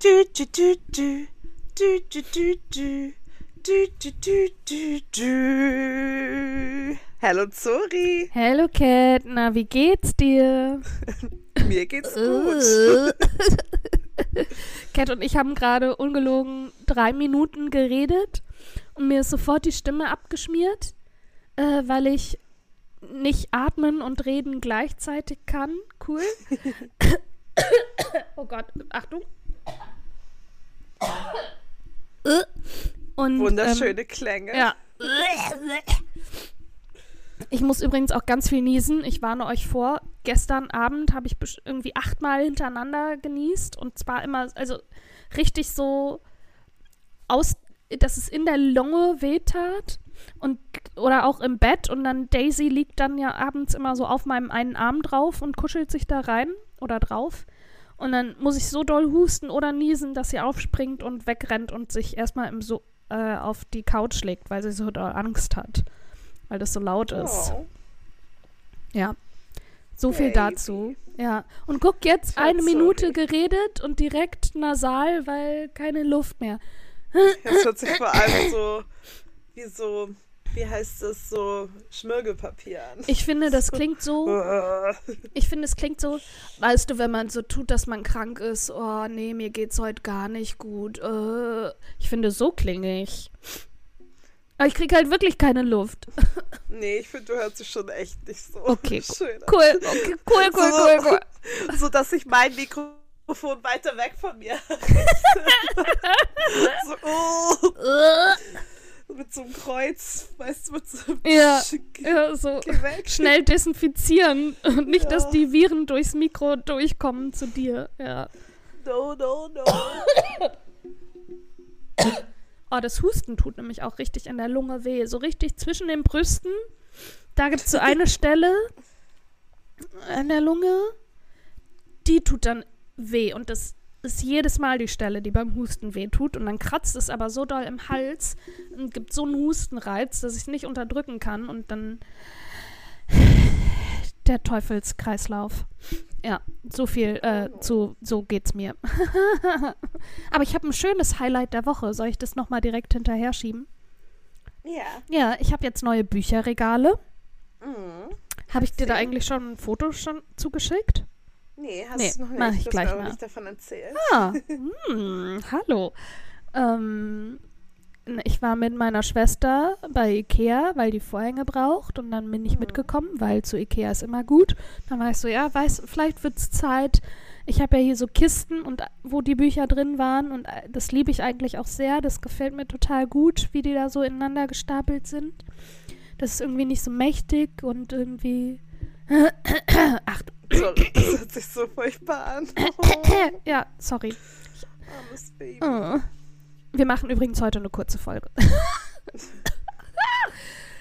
Du, du, du, du. Du, du, du, du. Du, du, du, du, du. Hallo Zori. Hallo Cat, na wie geht's dir? Mir geht's gut. Cat und ich haben gerade ungelogen drei Minuten geredet und mir ist sofort die Stimme abgeschmiert, äh, weil ich nicht atmen und reden gleichzeitig kann. Cool. oh Gott, Achtung. Und, Wunderschöne ähm, Klänge. Ja. Ich muss übrigens auch ganz viel niesen. Ich warne euch vor. Gestern Abend habe ich irgendwie achtmal hintereinander genießt und zwar immer, also richtig so aus, dass es in der Lunge wehtat und oder auch im Bett und dann Daisy liegt dann ja abends immer so auf meinem einen Arm drauf und kuschelt sich da rein oder drauf. Und dann muss ich so doll husten oder niesen, dass sie aufspringt und wegrennt und sich erstmal im so äh, auf die Couch legt, weil sie so doll Angst hat. Weil das so laut ist. Oh. Ja. So viel Baby. dazu. Ja. Und guck jetzt, Toll, eine Minute sorry. geredet und direkt nasal, weil keine Luft mehr. Das hört sich vor allem so wie so, wie heißt das, so Schmirgelpapier an. Ich finde, das klingt so, ich finde, es klingt so, weißt du, wenn man so tut, dass man krank ist, oh nee, mir geht's heute gar nicht gut. Äh, ich finde, so klinge ich. Aber ich krieg halt wirklich keine Luft. nee, ich finde, du hörst dich schon echt nicht so Okay, schön an. Cool, okay, cool, cool, cool, cool. So, dass ich mein Mikrofon weiter weg von mir so, oh, mit so einem Kreuz, weißt du, mit so einem Ja, Ja, so schnell desinfizieren und nicht, dass Ja. die Viren durchs Mikro durchkommen zu dir. Ja. No, no, no. Oh, das Husten tut nämlich auch richtig in der Lunge weh. So richtig zwischen den Brüsten. Da gibt es so eine Stelle in der Lunge, die tut dann weh. Und das ist jedes Mal die Stelle, die beim Husten weh tut. Und dann kratzt es aber so doll im Hals und gibt so einen Hustenreiz, dass ich es nicht unterdrücken kann. Und dann der Teufelskreislauf. Ja, so viel äh, zu, so geht's mir. Aber ich habe ein schönes Highlight der Woche. Soll ich das nochmal direkt hinterher schieben? Ja. Ja, ich habe jetzt neue Bücherregale. Mhm. Habe ich dir da eigentlich schon ein Foto schon zugeschickt? Nee, hast Nee, du noch nicht. mach ich du gleich mal. nicht davon erzählt. Ah, hm, hallo. Ähm, ich war mit meiner Schwester bei Ikea, weil die Vorhänge braucht und dann bin ich Mhm. mitgekommen, weil zu Ikea ist immer gut. Dann war ich so, ja, weiß, vielleicht wird's Zeit. Ich habe ja hier so Kisten und äh, wo die Bücher drin waren und äh, das liebe ich eigentlich auch sehr. Das gefällt mir total gut, wie die da so ineinander gestapelt sind. Das ist irgendwie nicht so mächtig und irgendwie. Ach, das hört sich so furchtbar an. Oh, ja, sorry. armes Baby. Oh. Wir machen übrigens heute eine kurze Folge.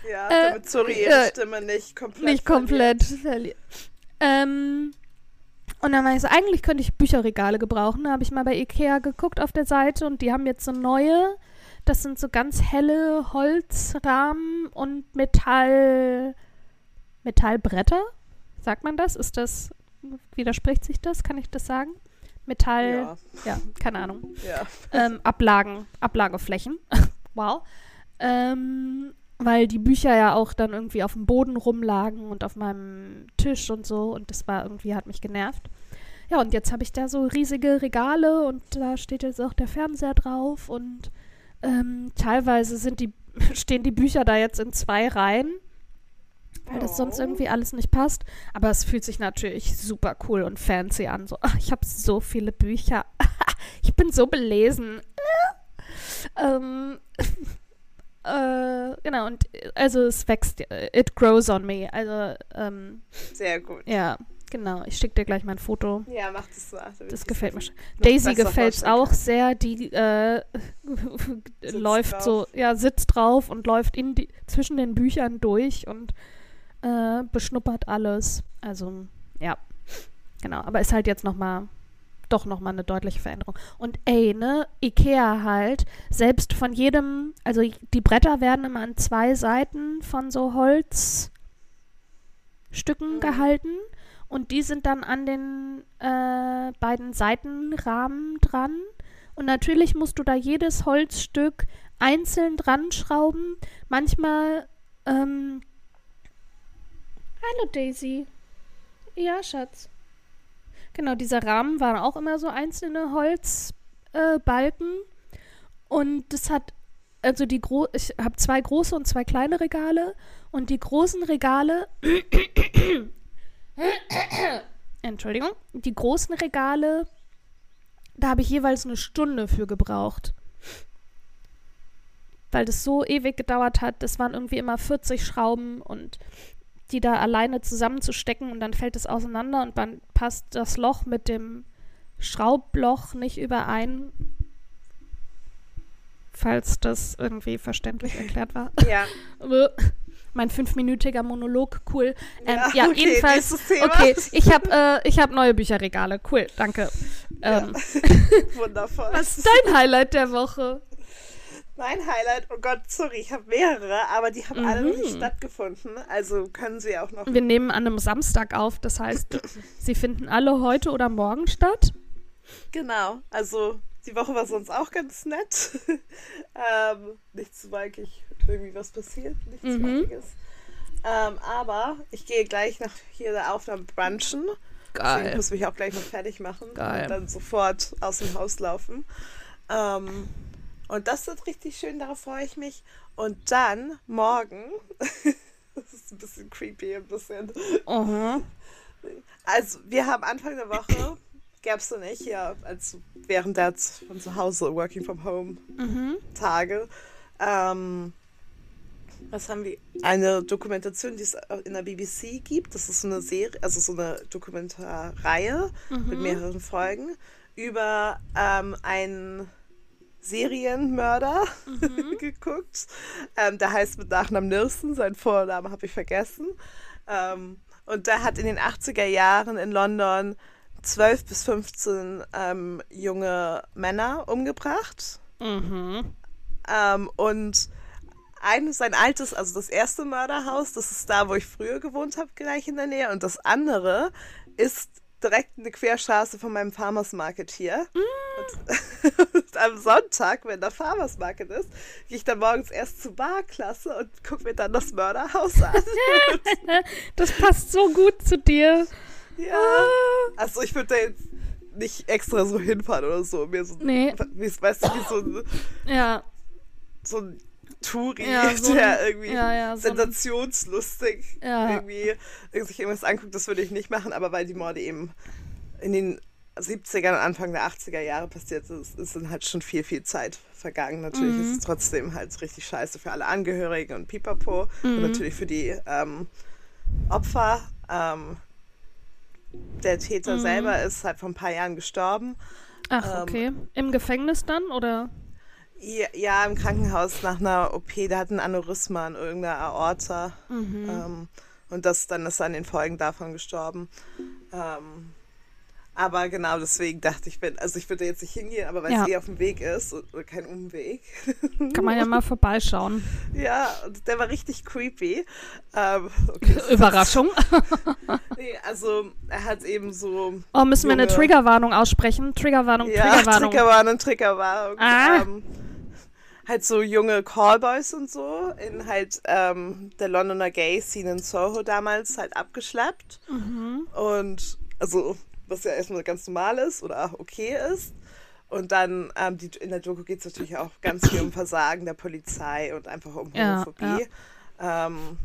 Ja, Äh, damit äh, ihre Stimme nicht komplett Nicht komplett verliert. Ähm, und dann war ich so, eigentlich könnte ich Bücherregale gebrauchen. Da habe ich mal bei Ikea geguckt auf der Seite und die haben jetzt so neue. Das sind so ganz helle Holzrahmen und Metall. Metallbretter? Sagt man das? Ist das. Widerspricht sich das? Kann ich das sagen? Metall. Ja, ja keine Ahnung. ja. ähm, Ablagen, Ablageflächen. wow. Ähm, weil die Bücher ja auch dann irgendwie auf dem Boden rumlagen und auf meinem Tisch und so und das war irgendwie, hat mich genervt. Ja, und jetzt habe ich da so riesige Regale und da steht jetzt auch der Fernseher drauf und ähm, teilweise sind die, stehen die Bücher da jetzt in zwei Reihen, weil das sonst Oh. irgendwie alles nicht passt. Aber es fühlt sich natürlich super cool und fancy an. So, ach, ich habe so viele Bücher. ich bin so belesen. ähm, äh, genau, und also es wächst, it grows on me. Also, ähm, Sehr gut. ja, genau. Ich schicke dir gleich mein Foto. Ja, mach das mal. damit Das gefällt mir schon. Daisy gefällt es auch sehr. Die äh, Sitzt läuft drauf. so, ja, sitzt drauf und läuft in die, zwischen den Büchern durch und äh, beschnuppert alles. Also, ja, genau. Aber ist halt jetzt noch mal, doch noch mal eine deutliche Veränderung. Und ey, ne, Ikea halt, selbst von jedem, also die Bretter werden immer an zwei Seiten von so Holzstücken Mhm. gehalten und die sind dann an den äh, beiden Seitenrahmen dran. Und natürlich musst du da jedes Holzstück einzeln dran schrauben. Manchmal, ähm, Hallo Daisy. Ja, Schatz. Genau, dieser Rahmen waren auch immer so einzelne Holzbalken. Äh, und das hat, also die gro ich habe zwei große und zwei kleine Regale. Und die großen Regale, Entschuldigung, die großen Regale, da habe ich jeweils eine Stunde für gebraucht. Weil das so ewig gedauert hat. Das waren irgendwie immer 40 Schrauben und die da alleine zusammenzustecken und dann fällt es auseinander und dann passt das Loch mit dem Schraubloch nicht überein. Falls das irgendwie verständlich erklärt war. Ja. mein fünfminütiger Monolog, cool. Ähm, Ja, ja, okay, jedenfalls. Okay, ich habe äh, ich hab neue Bücherregale. Cool, danke. Ähm, Wundervoll. Was ist dein Highlight der Woche? Mein Highlight, oh Gott, sorry, ich habe mehrere, aber die haben alle noch nicht Mhm. stattgefunden. Also können sie auch noch. Wir nehmen an einem Samstag auf, das heißt, sie finden alle heute oder morgen statt. Genau, also die Woche war sonst auch ganz nett. ähm, nichts zu wirklich irgendwie was passiert, nichts Mhm. Wichtiges. Ähm, aber ich gehe gleich nach hier der Aufnahme brunchen. Deswegen muss ich mich auch gleich noch fertig machen Geil. und dann sofort aus dem Haus laufen. Ähm, und das wird richtig schön, darauf freue ich mich. Und dann morgen, das ist ein bisschen creepy, ein bisschen. Aha. Also, wir haben Anfang der Woche, gab es noch nicht, ja, als während der von zu Hause Working from Home Mhm. Tage, ähm, was haben wir? Eine Dokumentation, die es in der BBC gibt. Das ist so eine Serie, also so eine Dokumentarreihe mit mehreren Folgen über ähm, einen Serienmörder geguckt. Ähm, der heißt mit Nachnamen Nilsson, sein Vorname habe ich vergessen. Ähm, und der hat in den 80er Jahren in London 12 bis 15 ähm, junge Männer umgebracht. Mhm. Ähm, und ein, sein altes, also das erste Mörderhaus, das ist da, wo ich früher gewohnt habe, gleich in der Nähe. Und das andere ist direkt eine Querstraße von meinem Farmers Market hier. Und, und am Sonntag, wenn der Farmers Market ist, gehe ich dann morgens erst zur Barklasse und gucke mir dann das Mörderhaus an. Das passt so gut zu dir. ja. Also ich würde da jetzt nicht extra so hinfahren oder so. Mir so Nee. weißt du, wie so ein, Ja, so ein Touri, Ja, so der ein- irgendwie ja, ja, so sensationslustig irgendwie sich irgendwas anguckt, das würde ich nicht machen, aber weil die Morde eben in den 70ern und Anfang der 80er Jahre passiert ist, ist dann halt schon viel, viel Zeit vergangen. Natürlich Mhm. ist es trotzdem halt richtig scheiße für alle Angehörigen und Pipapo Mhm. und natürlich für die ähm, Opfer. Ähm, der Täter Mhm. selber ist halt vor ein paar Jahren gestorben. ach, Ähm, okay. Im Gefängnis dann, oder? Ja, im Krankenhaus nach einer OP, der hat ein Aneurysma in irgendeiner Aorta. Mhm. Ähm, und das, dann ist er an den Folgen davon gestorben. Ähm, aber genau deswegen dachte ich, wenn, also ich würde jetzt nicht hingehen, aber weil Ja. es eh auf dem Weg ist und kein Umweg. Kann man ja mal vorbeischauen. ja, und der war richtig creepy. Ähm, okay, Überraschung. nee, also er hat eben so Oh, müssen wir eine Junge. Triggerwarnung aussprechen? Triggerwarnung, Ja, Triggerwarnung. Triggerwarnung, Triggerwarnung. Ah. Ähm, halt so junge Callboys und so in halt ähm, der Londoner Gay Scene in Soho damals halt abgeschleppt. Mhm. Und also, was ja erstmal ganz normal ist oder auch okay ist. Und dann ähm, die, in der Doku geht es natürlich auch ganz viel um Versagen der Polizei und einfach um Ja, Homophobie. Ähm,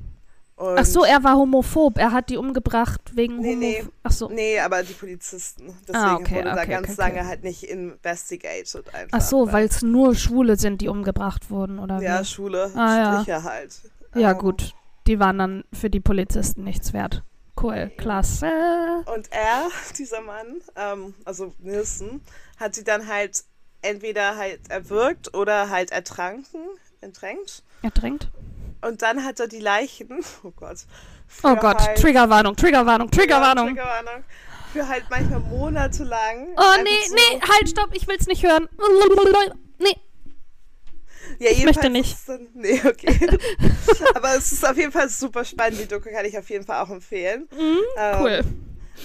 und Ach so, er war homophob. Er hat die umgebracht wegen Nee, nee. Ach so. Nee, aber die Polizisten. Deswegen Ah, okay, wurde da okay, ganz okay, lange halt nicht investigated einfach. Ach so, weil es nur Schwule sind, die umgebracht wurden, oder Ja, wie? Schule, Ah, ja. Halt. Ja, Ähm, gut. Die waren dann für die Polizisten nichts wert. Cool, klasse. Und er, dieser Mann, ähm, also Nilsson, hat sie dann halt entweder halt erwürgt oder halt ertranken, ertränkt. Ertränkt? Und dann hat er die Leichen, oh Gott. Oh Gott, halt, Triggerwarnung, Triggerwarnung, Triggerwarnung. Ja, Triggerwarnung. Für halt manchmal monatelang. Oh, nee, so, nee, halt, stopp, ich will's nicht hören. Nee, Ja, Ich möchte nicht. Dann, nee, okay. Aber es ist auf jeden Fall super spannend. Die Doku kann ich auf jeden Fall auch empfehlen. Mhm, Ähm, cool.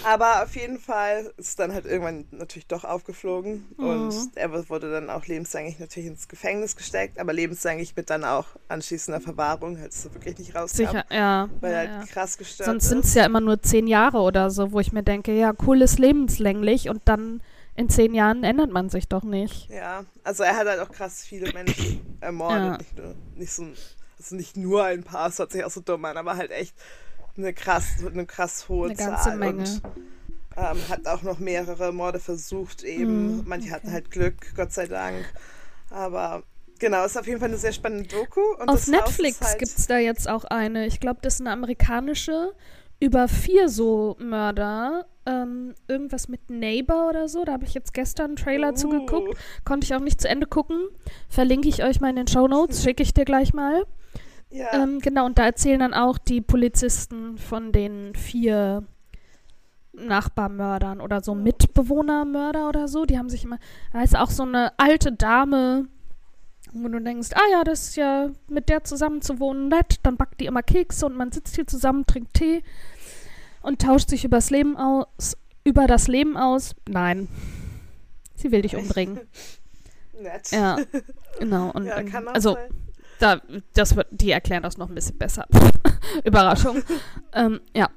Aber auf jeden Fall ist dann halt irgendwann natürlich doch aufgeflogen mhm. und er wurde dann auch lebenslänglich natürlich ins Gefängnis gesteckt, aber lebenslänglich mit dann auch anschließender Verwahrung, halt so wirklich nicht rauskam. Sicher, ja. Weil ja, halt ja. krass gestört Sonst sind es ja immer nur zehn Jahre oder so, wo ich mir denke, ja, cool ist lebenslänglich und dann in zehn Jahren ändert man sich doch nicht. Ja, also er hat halt auch krass viele Menschen ermordet, ja. nicht, nur, nicht, so, also nicht nur ein paar, es hört sich auch so dumm an, aber halt echt eine krass, eine krass hohe eine Zahl. Menge. Und, ähm, hat auch noch mehrere Morde versucht eben. Mm, Manche okay. hatten halt Glück, Gott sei Dank. Aber genau, ist auf jeden Fall eine sehr spannende Doku. Und Auf Netflix halt, gibt es da jetzt auch eine. Ich glaube, das ist eine amerikanische über vier so Mörder. Ähm, irgendwas mit Neighbor oder so. Da habe ich jetzt gestern einen Trailer Uh. zugeguckt. Konnte ich auch nicht zu Ende gucken. Verlinke ich euch mal in den Show Notes. Schicke ich dir gleich mal. Ja, Ähm, genau, und da erzählen dann auch die Polizisten von den vier Nachbarmördern oder so Mitbewohnermörder oder so. Die haben sich immer, da ist auch so eine alte Dame, wo du denkst, ah ja, das ist ja mit der zusammen zu wohnen nett. Dann backt die immer Kekse und man sitzt hier zusammen, trinkt Tee und tauscht sich übers Leben aus, über das Leben aus. Nein. Sie will dich umbringen. nett. Ja, genau. Und, Ja, kann auch also sein. Da, das wird, die erklären das noch ein bisschen besser. Überraschung. ähm, ja.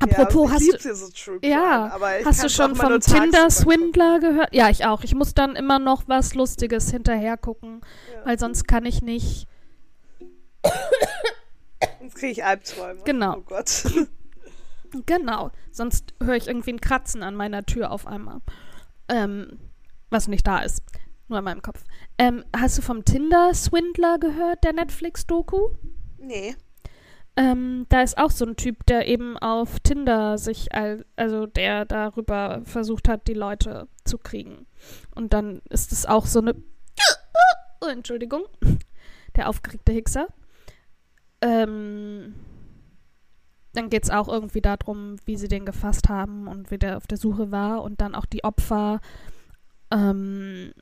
Apropos, ja, hast du, so Ja, Crime, hast du schon vom tagsüber Tinder-Swindler gehört? Ja, ich auch. Ich muss dann immer noch was Lustiges hinterher gucken, gucken. Ja. weil sonst kann ich nicht. Sonst kriege ich Albträume. Genau. Oh Gott. Genau. Sonst höre ich irgendwie ein Kratzen an meiner Tür auf einmal. Ähm, was nicht da ist. Nur in meinem Kopf. Ähm, hast du vom Tinder-Swindler gehört, der Netflix-Doku? nee. Ähm, da ist auch so ein Typ, der eben auf Tinder sich, al- also der darüber versucht hat, die Leute zu kriegen. Und dann ist es auch so eine. Oh, Entschuldigung. Der aufgeregte Hickser. Ähm, dann geht es auch irgendwie darum, wie sie den gefasst haben und wie der auf der Suche war und dann auch die Opfer, ähm,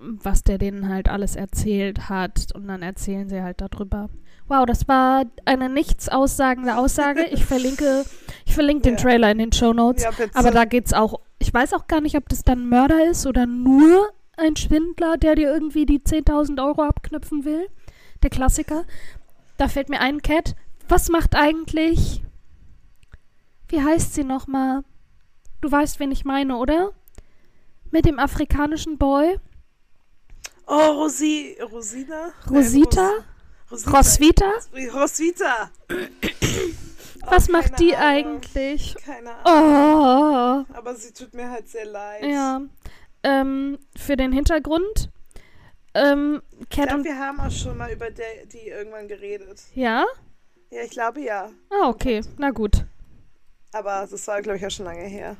was der denen halt alles erzählt hat. Und dann erzählen sie halt darüber. Wow, das war eine nichts aussagende Aussage. Ich verlinke, ich verlinke den Ja. Trailer in den Show Notes. Ja. Aber da geht's auch. Ich weiß auch gar nicht, ob das dann ein Mörder ist oder nur ein Schwindler, der dir irgendwie die 10.000 Euro abknüpfen will. Der Klassiker. Da fällt mir ein, Cat. Was macht eigentlich. Wie heißt sie nochmal? Du weißt, wen ich meine, oder? Mit dem afrikanischen Boy. Oh, Rosi, Rosina? Rosita? Ros Rosita. Roswitha? Roswitha. Was Oh, macht die Ahnung. eigentlich? Keine Ahnung. Oh. Aber sie tut mir halt sehr leid. Ja. Ähm, für den Hintergrund. Ähm, Ich Cat glaube, und. wir haben auch schon mal über der, die irgendwann geredet. Ja? Ja, ich glaube ja. Ah, okay. Na gut. Aber das war, glaube ich, auch schon lange her.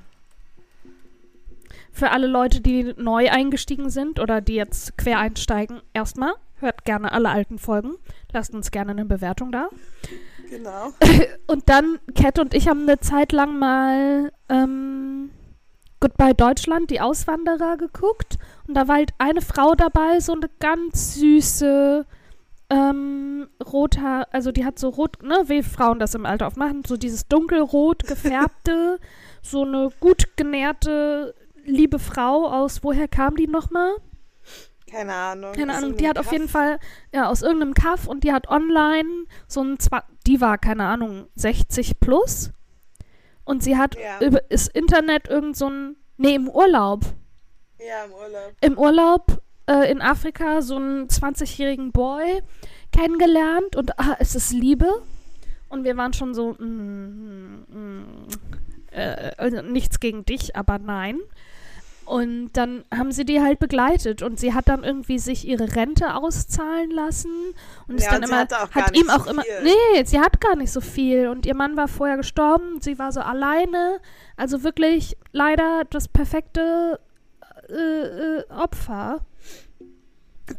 Für alle Leute, die neu eingestiegen sind oder die jetzt quer einsteigen, erstmal hört gerne alle alten Folgen. Lasst uns gerne eine Bewertung da. Genau. Und dann, Cat und ich haben eine Zeit lang mal ähm, Goodbye Deutschland, die Auswanderer geguckt. Und da war halt eine Frau dabei, so eine ganz süße, ähm, rothaar, also die hat so rot, ne, wie Frauen das im Alter oft machen, so dieses dunkelrot gefärbte, so eine gut genährte, liebe Frau aus, woher kam die nochmal? Keine Ahnung. Keine Ahnung, die hat auf Kaff. jeden Fall, ja, aus irgendeinem Kaff und die hat online so ein, Zwa die war, keine Ahnung, 60 plus und sie hat Ja. über das Internet irgend so ein, nee, im Urlaub, Ja, im Urlaub. im Urlaub äh, in Afrika so einen 20-jährigen Boy kennengelernt und ah, es ist Liebe und wir waren schon so, mm, mm, mm, äh, also nichts gegen dich, aber nein. Und dann haben sie die halt begleitet und sie hat dann irgendwie sich ihre Rente auszahlen lassen und ist Ja, dann und immer hat nicht ihm so auch immer viel. nee, sie hat gar nicht so viel und ihr Mann war vorher gestorben, sie war so alleine, also wirklich leider das perfekte äh, äh, Opfer.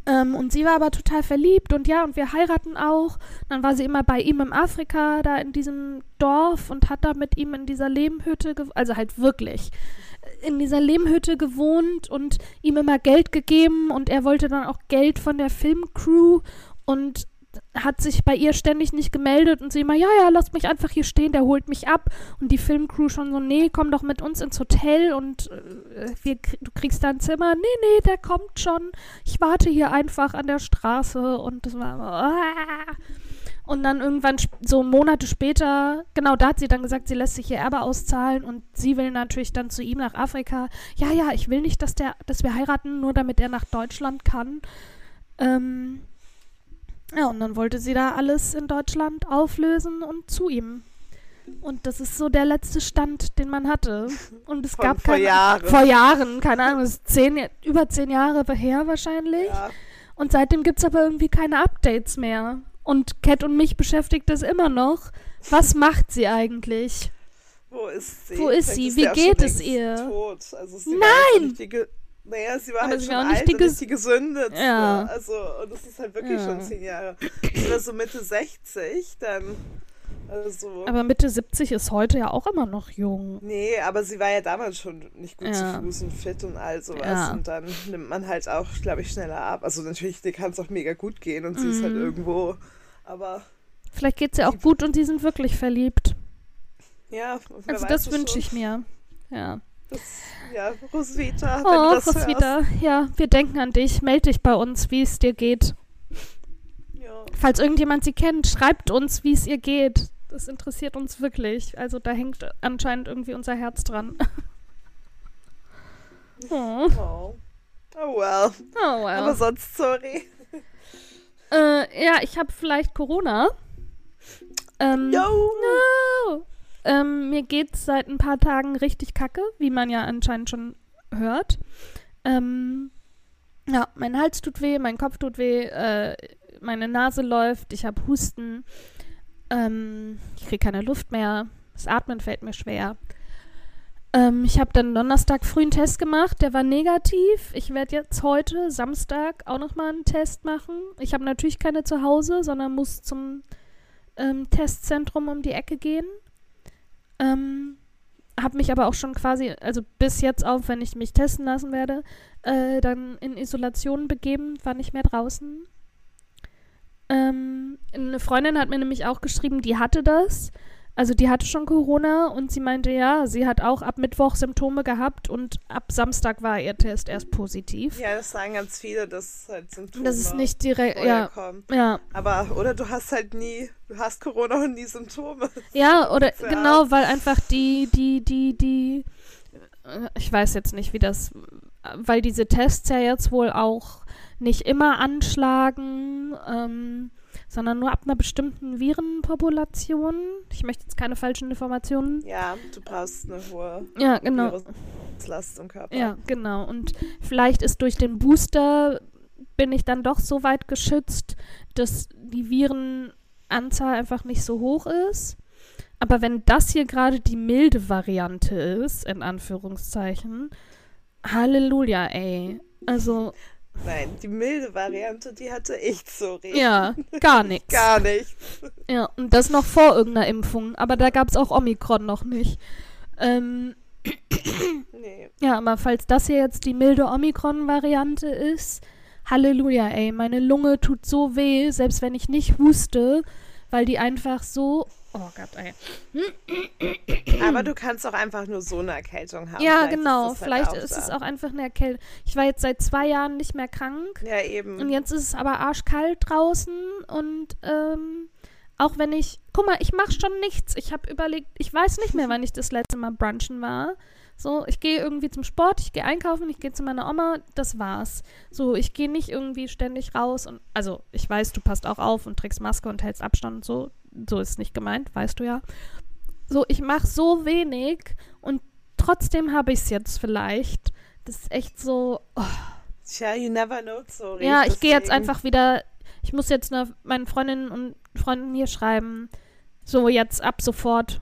Ähm, und sie war aber total verliebt und ja, und wir heiraten auch. Dann war sie immer bei ihm in Afrika, da in diesem Dorf und hat da mit ihm in dieser Lehmhütte, also halt wirklich in dieser Lehmhütte gewohnt und ihm immer Geld gegeben und er wollte dann auch Geld von der Filmcrew und hat sich bei ihr ständig nicht gemeldet und sie immer, ja, ja, lass mich einfach hier stehen, der holt mich ab. Und die Filmcrew schon so, nee, komm doch mit uns ins Hotel und äh, wir, du kriegst da ein Zimmer. Nee, nee, der kommt schon. Ich warte hier einfach an der Straße und das war, ah. Und dann irgendwann, so Monate später, genau da hat sie dann gesagt, sie lässt sich ihr Erbe auszahlen und sie will natürlich dann zu ihm nach Afrika. Ja, ja, ich will nicht, dass, der, dass wir heiraten, nur damit er nach Deutschland kann. Ähm, ja, und dann wollte sie da alles in Deutschland auflösen und zu ihm. Und das ist so der letzte Stand, den man hatte. Und es Von gab vor keine, Jahren. vor Jahren, keine Ahnung, das ist zehn, über zehn Jahre her wahrscheinlich. Ja. Und seitdem gibt es aber irgendwie keine Updates mehr. Und Cat und mich beschäftigt das immer noch. Was macht sie eigentlich? Wo ist sie? Wo ist Vielleicht sie? Wie geht es ihr? Tot. Also sie Nein! Naja, sie war Aber halt sie schon war auch nicht alt die und nicht die gesündetste. Ja. Also, und das ist halt wirklich Ja. schon zehn Jahre. War so Mitte 60 dann. Also. Aber Mitte 70 ist heute ja auch immer noch jung. Nee, aber sie war ja damals schon nicht gut Ja. zu Fuß und fit und all sowas. Ja. Und dann nimmt man halt auch, glaube ich, schneller ab. Also natürlich, dir kann es auch mega gut gehen und sie ist halt Mhm. irgendwo. Aber Vielleicht geht es ihr auch gut und sie sind wirklich verliebt. ja, Also das wünsche ich mir. Ja. Das, ja, Roswitha, Oh, das hörst. Roswitha, ja, wir denken an dich. Meld dich bei uns, wie es dir geht. Ja. Falls irgendjemand sie kennt, schreibt uns, wie es ihr geht. Das interessiert uns wirklich. Also da hängt anscheinend irgendwie unser Herz dran. oh, Oh. oh well. oh well. Aber sonst, sorry. Äh, ja, ich habe vielleicht Corona. Ähm, Yo! No. Ähm, mir geht's seit ein paar Tagen richtig kacke, wie man ja anscheinend schon hört. Ähm, ja, mein Hals tut weh, mein Kopf tut weh, äh, meine Nase läuft, ich habe Husten, ähm, ich kriege keine Luft mehr, das Atmen fällt mir schwer. Ähm, ich habe dann Donnerstag früh einen Test gemacht, der war negativ. Ich werde jetzt heute, Samstag, auch nochmal einen Test machen. Ich habe natürlich keine zu Hause, sondern muss zum ähm, Testzentrum um die Ecke gehen. Ähm, habe mich aber auch schon quasi, also bis jetzt auf, wenn ich mich testen lassen werde, äh, dann in Isolation begeben, war nicht mehr draußen. Ähm, eine Freundin hat mir nämlich auch geschrieben, die hatte das. Also die hatte schon Corona und sie meinte, ja, sie hat auch ab Mittwoch Symptome gehabt und ab Samstag war ihr Test erst positiv. Ja, das sagen ganz viele, dass halt Symptome das ist nicht direkt, ja, ja. Aber, oder du hast halt nie, du hast Corona und nie Symptome. Ja, oder genau, weil einfach die, die, die, die, äh, ich weiß jetzt nicht, wie das, weil diese Tests ja jetzt wohl auch nicht immer anschlagen, ähm, sondern nur ab einer bestimmten Virenpopulation. Ich möchte jetzt keine falschen Informationen. Ja, du brauchst eine hohe Ja, genau. Viruslast im Körper. Ja, genau. Und vielleicht ist durch den Booster bin ich dann doch so weit geschützt, dass die Virenanzahl einfach nicht so hoch ist. Aber wenn das hier gerade die milde Variante ist, in Anführungszeichen, Halleluja, ey. Also, Nein, die milde Variante, die hatte ich, sorry. ja, gar nichts. Gar nicht. Ja, und das noch vor irgendeiner Impfung. Aber da gab es auch Omikron noch nicht. Ähm, Nee. Ja, aber falls das hier jetzt die milde Omikron-Variante ist, Halleluja, ey, meine Lunge tut so weh, selbst wenn ich nicht huste, weil die einfach so. Oh Gott, ey. Aber du kannst auch einfach nur so eine Erkältung haben. Ja, Vielleicht genau. ist das Vielleicht halt ist es da. auch einfach eine Erkältung. Ich war jetzt seit zwei Jahren nicht mehr krank Ja, eben. und jetzt ist es aber arschkalt draußen und ähm, auch wenn ich. Guck mal, ich mache schon nichts. Ich habe überlegt, ich weiß nicht mehr, wann ich das letzte Mal brunchen war. So, ich gehe irgendwie zum Sport, ich gehe einkaufen, ich gehe zu meiner Oma, das war's. So, ich gehe nicht irgendwie ständig raus und also ich weiß, du passt auch auf und trägst Maske und hältst Abstand und so. So ist nicht gemeint, weißt du ja. So, ich mache so wenig und trotzdem habe ich es jetzt vielleicht. Das ist echt so. Oh. Tja, you never know, sorry. Ja, ich gehe jetzt einfach wieder. Ich muss jetzt ne, meinen Freundinnen und Freunden hier schreiben. So, jetzt ab sofort.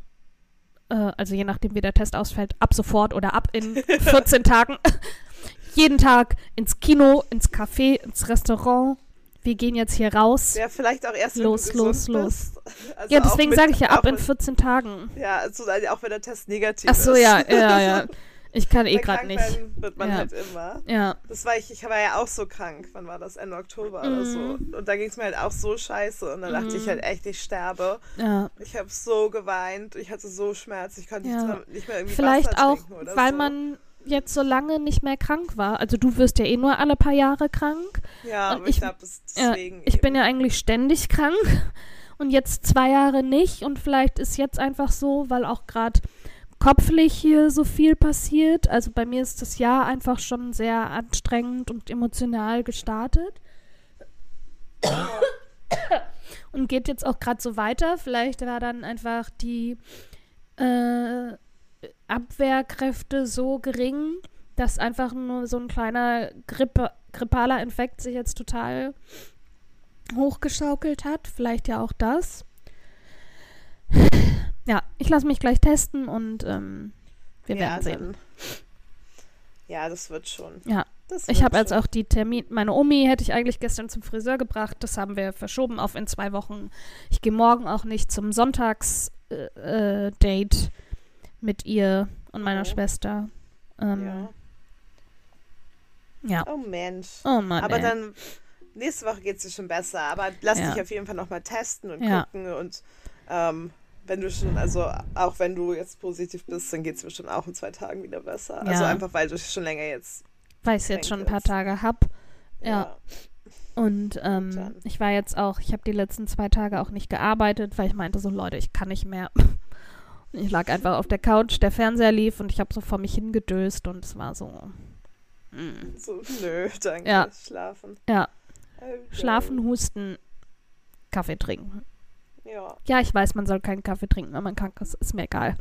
Äh, also je nachdem, wie der Test ausfällt, ab sofort oder ab in 14 Tagen. Jeden Tag ins Kino, ins Café, ins Restaurant. Wir gehen jetzt hier raus. Ja, vielleicht auch erst, Los, los, los. Also ja, deswegen sage ich ja ab in mit- 14 Tagen. Ja, also auch wenn der Test negativ Ach so, ist. ja, ja, ja. Ich kann eh gerade nicht. wird man ja. halt immer. Ja. Das war ich, ich war ja auch so krank. Wann war das? Ende Oktober mhm. oder so. Und da ging es mir halt auch so scheiße. Und dann mhm. dachte ich halt echt, ich sterbe. Ja. Ich habe so geweint. Ich hatte so Schmerz. Ich konnte ja. nicht mehr irgendwie Vielleicht Wasser auch, weil so. man jetzt so lange nicht mehr krank war. Also du wirst ja eh nur alle paar Jahre krank. Ja, aber ich, ich glaube, deswegen. Ja, ich eben. bin ja eigentlich ständig krank und jetzt zwei Jahre nicht. Und vielleicht ist jetzt einfach so, weil auch gerade kopflich hier so viel passiert. Also bei mir ist das Jahr einfach schon sehr anstrengend und emotional gestartet. und geht jetzt auch gerade so weiter. Vielleicht war dann einfach die äh, Abwehrkräfte so gering, dass einfach nur so ein kleiner Grippe, grippaler Infekt sich jetzt total hochgeschaukelt hat. Vielleicht ja auch das. Ja, ich lasse mich gleich testen und ähm, wir ja, werden sehen. Ja, das wird schon. Ja. ich habe jetzt auch die Termin. Meine Omi hätte ich eigentlich gestern zum Friseur gebracht. Das haben wir verschoben auf in zwei Wochen. Ich gehe morgen auch nicht zum Sonntags-Date äh, äh, mit ihr und meiner oh. Schwester. Ähm, ja. Ja. Oh Mensch. Oh Mann. Aber ey. dann nächste Woche geht es dir schon besser. Aber lass ja. dich auf jeden Fall nochmal testen und ja. gucken. Und ähm, wenn du schon, also auch wenn du jetzt positiv bist, dann geht es mir schon auch in zwei Tagen wieder besser. Also ja. Also einfach, weil du schon länger jetzt. Weil ich jetzt schon ein paar Tage hab. Ja. Und ähm, ich war jetzt auch, ich habe die letzten zwei Tage auch nicht gearbeitet, weil ich meinte so, Leute, ich kann nicht mehr. Ich lag einfach auf der Couch, der Fernseher lief und ich habe so vor mich hingedöst und es war so. Mm. So, nö, danke. Ja. Schlafen. Ja. Okay. Schlafen, husten, Kaffee trinken. Ja. Ja, ich weiß, man soll keinen Kaffee trinken, wenn man krank ist. Ist mir egal.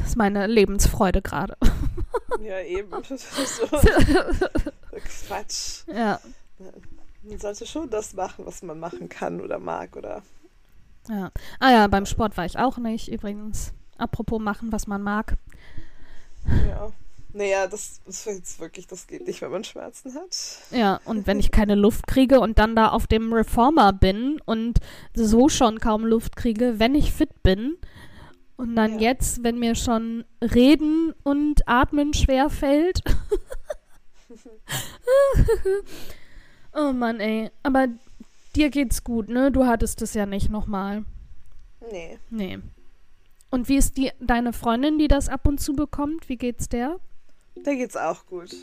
Das ist meine Lebensfreude gerade. Ja, eben. So Quatsch. Ja. Man sollte schon das machen, was man machen kann oder mag, oder? Ja. Ah ja, beim Sport war ich auch nicht, übrigens. Apropos machen, was man mag. Ja. Naja, das ist jetzt wirklich, das geht nicht, wenn man Schmerzen hat. Ja, und wenn ich keine Luft kriege und dann da auf dem Reformer bin und so schon kaum Luft kriege, wenn ich fit bin. Und dann ja. jetzt, wenn mir schon Reden und Atmen schwer fällt. oh Mann, ey. Aber dir geht's gut, ne? Du hattest es ja nicht nochmal. Nee. Nee. Und wie ist die, deine Freundin, die das ab und zu bekommt? Wie geht's der? Der geht's auch gut.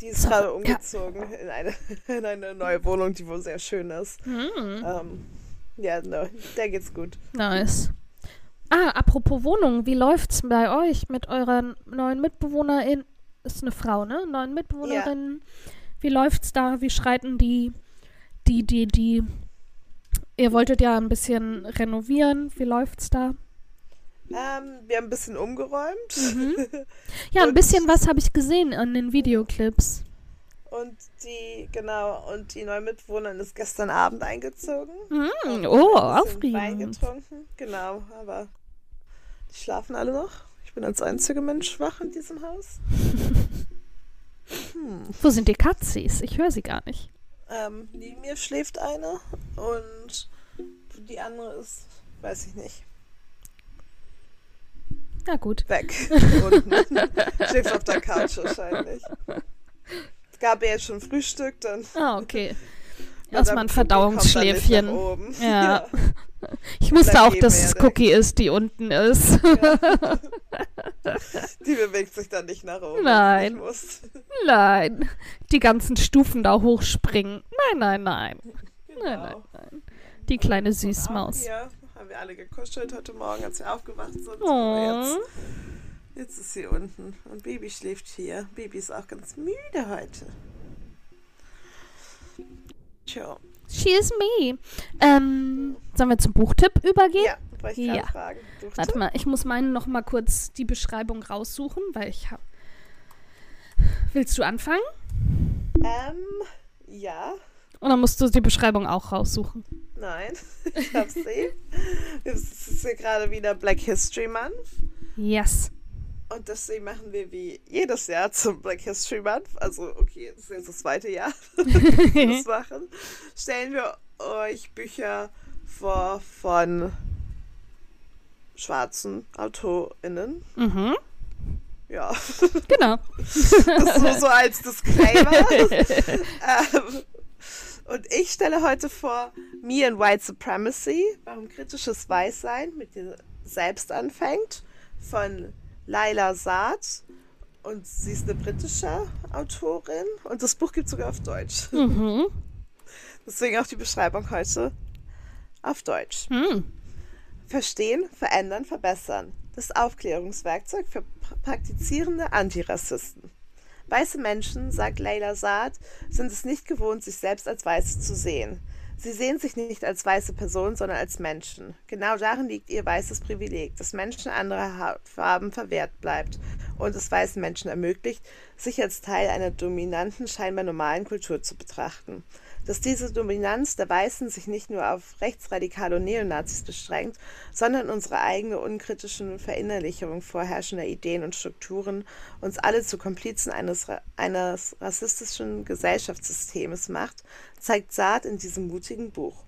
Die ist so, gerade umgezogen ja. in, eine, in eine neue Wohnung, die wohl sehr schön ist. Mhm. Ähm, ja, no, der geht's gut. Nice. Ah, apropos Wohnung, wie läuft's bei euch mit eurer neuen Mitbewohnerin? Ist eine Frau, ne? Neuen Mitbewohnerin. Ja. Wie läuft's da? Wie schreiten die, die, die, die? Ihr wolltet ja ein bisschen renovieren. Wie läuft's da? Ähm, wir haben ein bisschen umgeräumt. Mhm. Ja, ein bisschen was habe ich gesehen an den Videoclips. Und die, genau, und die neue Mitbewohnerin ist gestern Abend eingezogen. Mhm. Oh, aufregend. Wein getrunken, genau, aber die schlafen alle noch. Ich bin als einziger Mensch wach in diesem Haus. hm. Wo sind die Katzis? Ich höre sie gar nicht. Ähm, neben mir schläft eine und die andere ist, weiß ich nicht. Na gut. Weg. Schläft auf der Couch wahrscheinlich. Es gab ja jetzt schon Frühstück, dann. Ah, okay. Erstmal ein Verdauungsschläfchen. Ja. ja. Ich wusste auch, dass es Cookie ist, die unten ist. Ja. Die bewegt sich dann nicht nach oben. Nein. Nein. Die ganzen Stufen da hochspringen. Nein, nein, nein. Genau. Nein, nein, nein. Die kleine Süßmaus. Ja, haben wir alle gekuschelt heute Morgen, als wir aufgewacht sind. Oh. Jetzt, jetzt ist sie unten und Baby schläft hier. Baby ist auch ganz müde heute. Tja. She is me. Ähm, sollen wir zum Buchtipp übergehen? Ja, wollte ich ja. fragen. Buchtipp? Warte mal, ich muss meinen noch mal kurz die Beschreibung raussuchen, weil ich habe. Willst du anfangen? Ähm, ja. Oder musst du die Beschreibung auch raussuchen? Nein, ich hab sie. es ist ja gerade wieder Black History Month. Yes. Und deswegen machen wir wie jedes Jahr zum Black History Month, also okay, das ist jetzt das zweite Jahr, das machen, stellen wir euch Bücher vor von schwarzen AutorInnen. Mhm. Ja. Genau. Das nur so als Disclaimer. ähm, und ich stelle heute vor Me and White Supremacy, warum kritisches Weißsein mit dir selbst anfängt, von Laila Saad. Und sie ist eine britische Autorin und das Buch gibt es sogar auf Deutsch. Mhm. Deswegen auch die Beschreibung heute auf Deutsch. Hm. Verstehen, verändern, verbessern. Das Aufklärungswerkzeug für praktizierende Antirassisten. Weiße Menschen, sagt Leila Saad, sind es nicht gewohnt, sich selbst als Weiße zu sehen. Sie sehen sich nicht als weiße Personen, sondern als Menschen. Genau darin liegt ihr weißes Privileg, dass Menschen anderer Hautfarben verwehrt bleibt und es weißen Menschen ermöglicht, sich als Teil einer dominanten, scheinbar normalen Kultur zu betrachten dass diese Dominanz der Weißen sich nicht nur auf Rechtsradikale und Neonazis beschränkt, sondern unsere eigene unkritische Verinnerlichung vorherrschender Ideen und Strukturen uns alle zu Komplizen eines, eines rassistischen Gesellschaftssystems macht, zeigt Saat in diesem mutigen Buch.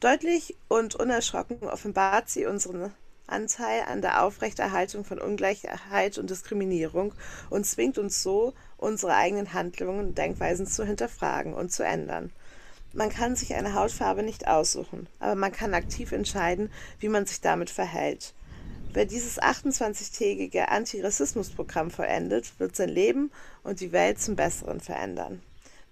Deutlich und unerschrocken offenbart sie unseren Anteil an der Aufrechterhaltung von Ungleichheit und Diskriminierung und zwingt uns so, unsere eigenen Handlungen und Denkweisen zu hinterfragen und zu ändern. Man kann sich eine Hautfarbe nicht aussuchen, aber man kann aktiv entscheiden, wie man sich damit verhält. Wer dieses 28-tägige Antirassismusprogramm vollendet, wird sein Leben und die Welt zum Besseren verändern.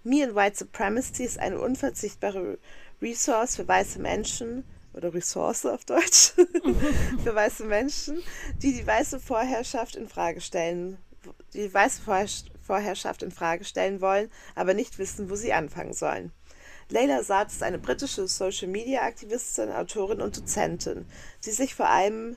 Me and White Supremacy ist eine unverzichtbare Resource für weiße Menschen, oder Ressource auf Deutsch, für weiße Menschen, die die weiße Vorherrschaft in Frage stellen, die weiße Vorherrschaft in Frage stellen wollen, aber nicht wissen, wo sie anfangen sollen. Leila Saad ist eine britische Social-Media-Aktivistin, Autorin und Dozentin, die sich vor allem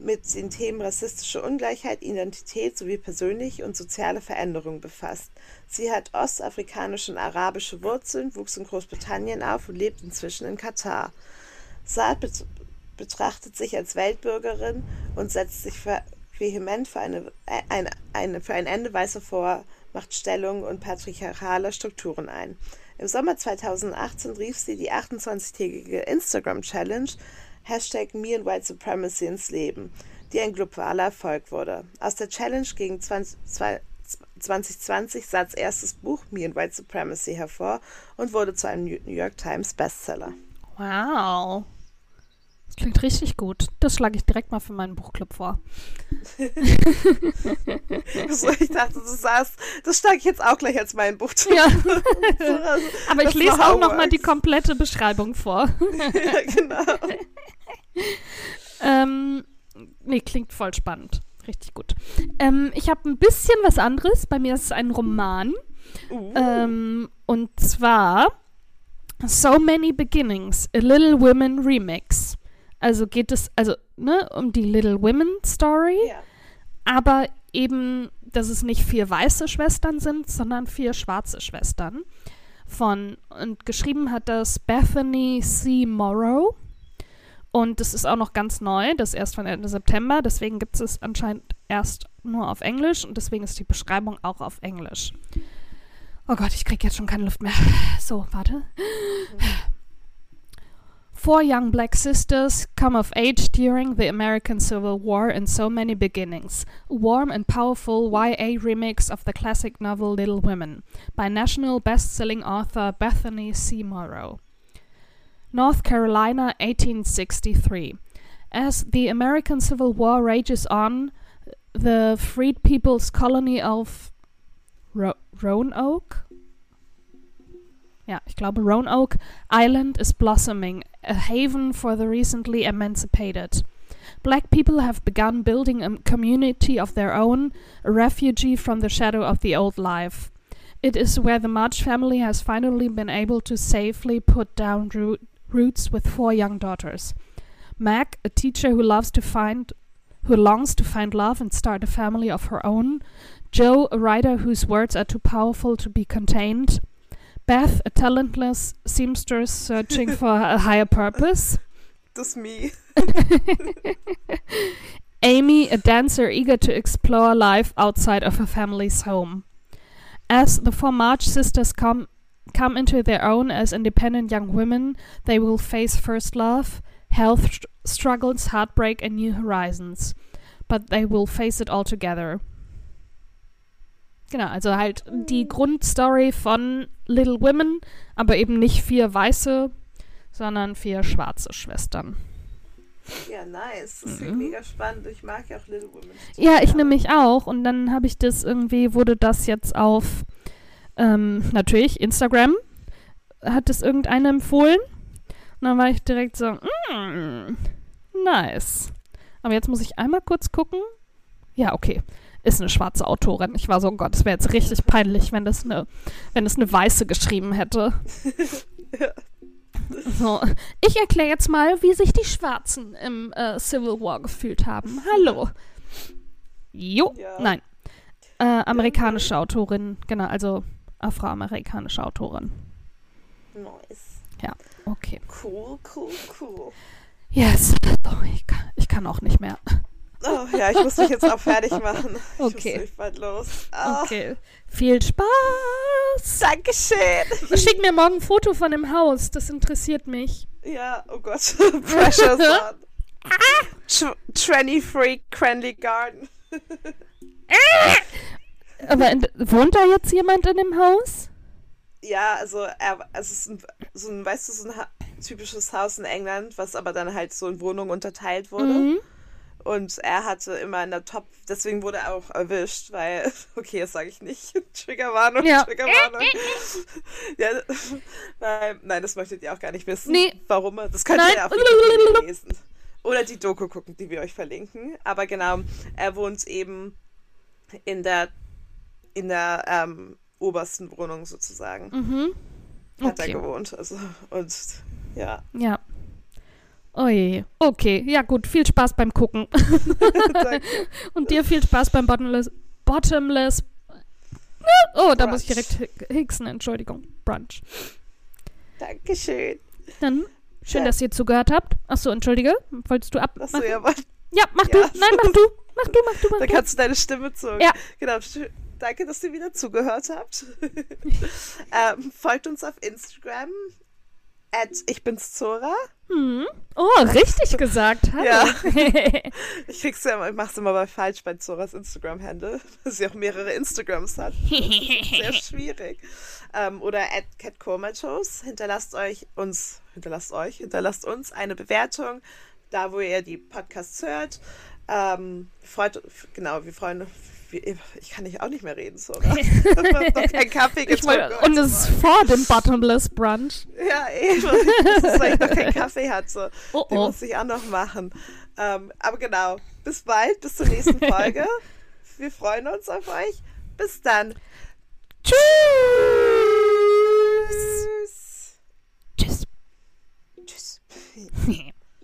mit den Themen rassistische Ungleichheit, Identität sowie persönliche und soziale Veränderung befasst. Sie hat ostafrikanische und arabische Wurzeln, wuchs in Großbritannien auf und lebt inzwischen in Katar. Saad betrachtet sich als Weltbürgerin und setzt sich vehement für, eine, eine, eine, für ein Ende weißer Vormachtstellung und patriarchaler Strukturen ein. Im Sommer 2018 rief sie die 28-tägige Instagram-Challenge Hashtag Me and White Supremacy ins Leben, die ein globaler Erfolg wurde. Aus der Challenge gegen 20, 2020 Satz erstes Buch Me and White Supremacy hervor und wurde zu einem New York Times Bestseller. Wow. Klingt richtig gut. Das schlage ich direkt mal für meinen Buchclub vor. so, ich dachte, du sagst, das schlage ich jetzt auch gleich als mein Buch. Ja. Aber ich lese auch noch mal die komplette Beschreibung vor. ja, genau. ähm, nee, klingt voll spannend. Richtig gut. Ähm, ich habe ein bisschen was anderes. Bei mir ist es ein Roman. Uh. Ähm, und zwar So Many Beginnings, a Little Women Remix. Also geht es also ne, um die Little Women Story, ja. aber eben, dass es nicht vier weiße Schwestern sind, sondern vier schwarze Schwestern. Von und geschrieben hat das Bethany C. Morrow. Und das ist auch noch ganz neu, das ist erst von Ende September, deswegen gibt es anscheinend erst nur auf Englisch und deswegen ist die Beschreibung auch auf Englisch. Oh Gott, ich kriege jetzt schon keine Luft mehr. So, warte. Mhm. Four young black sisters come of age during the American Civil War in so many beginnings. A warm and powerful YA remix of the classic novel Little Women by national best-selling author Bethany C. Morrow. North Carolina, 1863. As the American Civil War rages on, the freed people's colony of Ro Roanoke ja, ich glaube Roanoke Island is blossoming, a haven for the recently emancipated. Black people have begun building a community of their own, a refugee from the shadow of the old life. It is where the March family has finally been able to safely put down root, roots with four young daughters. Meg, a teacher who loves to find who longs to find love and start a family of her own. Joe, a writer whose words are too powerful to be contained. Beth, a talentless seamstress searching for a higher purpose. That's me. Amy, a dancer eager to explore life outside of her family's home. As the four March sisters come come into their own as independent young women, they will face first love, health struggles, heartbreak and new horizons. But they will face it all together. Genau, also halt die Grundstory von Little Women, aber eben nicht vier weiße, sondern vier schwarze Schwestern. Ja, nice. Das klingt mhm. mega spannend. Ich mag ja auch Little Women. Ja, ich nämlich auch. Und dann habe ich das irgendwie, wurde das jetzt auf ähm, natürlich Instagram, hat es irgendeine empfohlen. Und dann war ich direkt so, mm, nice. Aber jetzt muss ich einmal kurz gucken. Ja, okay. Ist eine schwarze Autorin. Ich war so, oh Gott, es wäre jetzt richtig peinlich, wenn das eine, wenn es eine weiße geschrieben hätte. ja. So, ich erkläre jetzt mal, wie sich die Schwarzen im äh, Civil War gefühlt haben. Hallo. Jo, ja. nein. Äh, amerikanische Autorin, genau, also afroamerikanische Autorin. Nice. Ja, okay. Cool, cool, cool. Yes. Oh, ich, kann, ich kann auch nicht mehr. Oh, ja, ich muss mich jetzt auch fertig machen. Okay. Ich muss bald los. Oh. Okay. Viel Spaß. Dankeschön. Schick mir morgen ein Foto von dem Haus. Das interessiert mich. Ja, oh Gott. Precious on. Tranny Freak Cranley Garden. Aber in, wohnt da jetzt jemand in dem Haus? Ja, also er, es ist ein, so ein, weißt du, so ein typisches Haus in England, was aber dann halt so in Wohnungen unterteilt wurde. Mhm. Und er hatte immer in der Top, deswegen wurde er auch erwischt, weil, okay, das sage ich nicht. Triggerwarnung, ja. Triggerwarnung. ja, weil, nein, das möchtet ihr auch gar nicht wissen. Nee. Warum? Das könnt nein. ihr auf jeden lesen. Oder die Doku gucken, die wir euch verlinken. Aber genau, er wohnt eben in der, in der ähm, obersten Wohnung sozusagen. Mhm. Okay. Hat er gewohnt. Also, und ja. Ja. Oje, okay. Ja, gut. Viel Spaß beim Gucken. Und dir viel Spaß beim Bottomless. Bottomless. Oh, da Brunch. muss ich direkt hicksen. Entschuldigung. Brunch. Dankeschön. Dann schön, ja. dass ihr zugehört habt. Achso, entschuldige. Wolltest du ab? Achso, ja, aber. Ja, mach ja. du. Nein, mach du. Mach du, mach du, mach du. Da kannst du deine Stimme zu. Ja. Genau. Danke, dass ihr wieder zugehört habt. ähm, folgt uns auf Instagram ich bin's Zora. Hm. Oh, richtig gesagt. Hallo. Ja. ich krieg's ja, ich mach's immer bei falsch bei Zoras Instagram-Handle, dass sie auch mehrere Instagrams hat. sehr schwierig. Ähm, oder at catcomatos. Hinterlasst euch uns, hinterlasst euch, hinterlasst uns eine Bewertung, da wo ihr die Podcasts hört. Ähm, freut, genau, wir freuen uns ich kann nicht auch nicht mehr reden, so. Keinen Kaffee getrunken. und es ist vor dem Bottomless Brunch. Ja, eben. Das ist, weil ich noch keinen Kaffee hatte. Oh, Den oh. muss ich auch noch machen. Ähm, aber genau, bis bald, bis zur nächsten Folge. Wir freuen uns auf euch. Bis dann. Tschüss. Tschüss. Tschüss.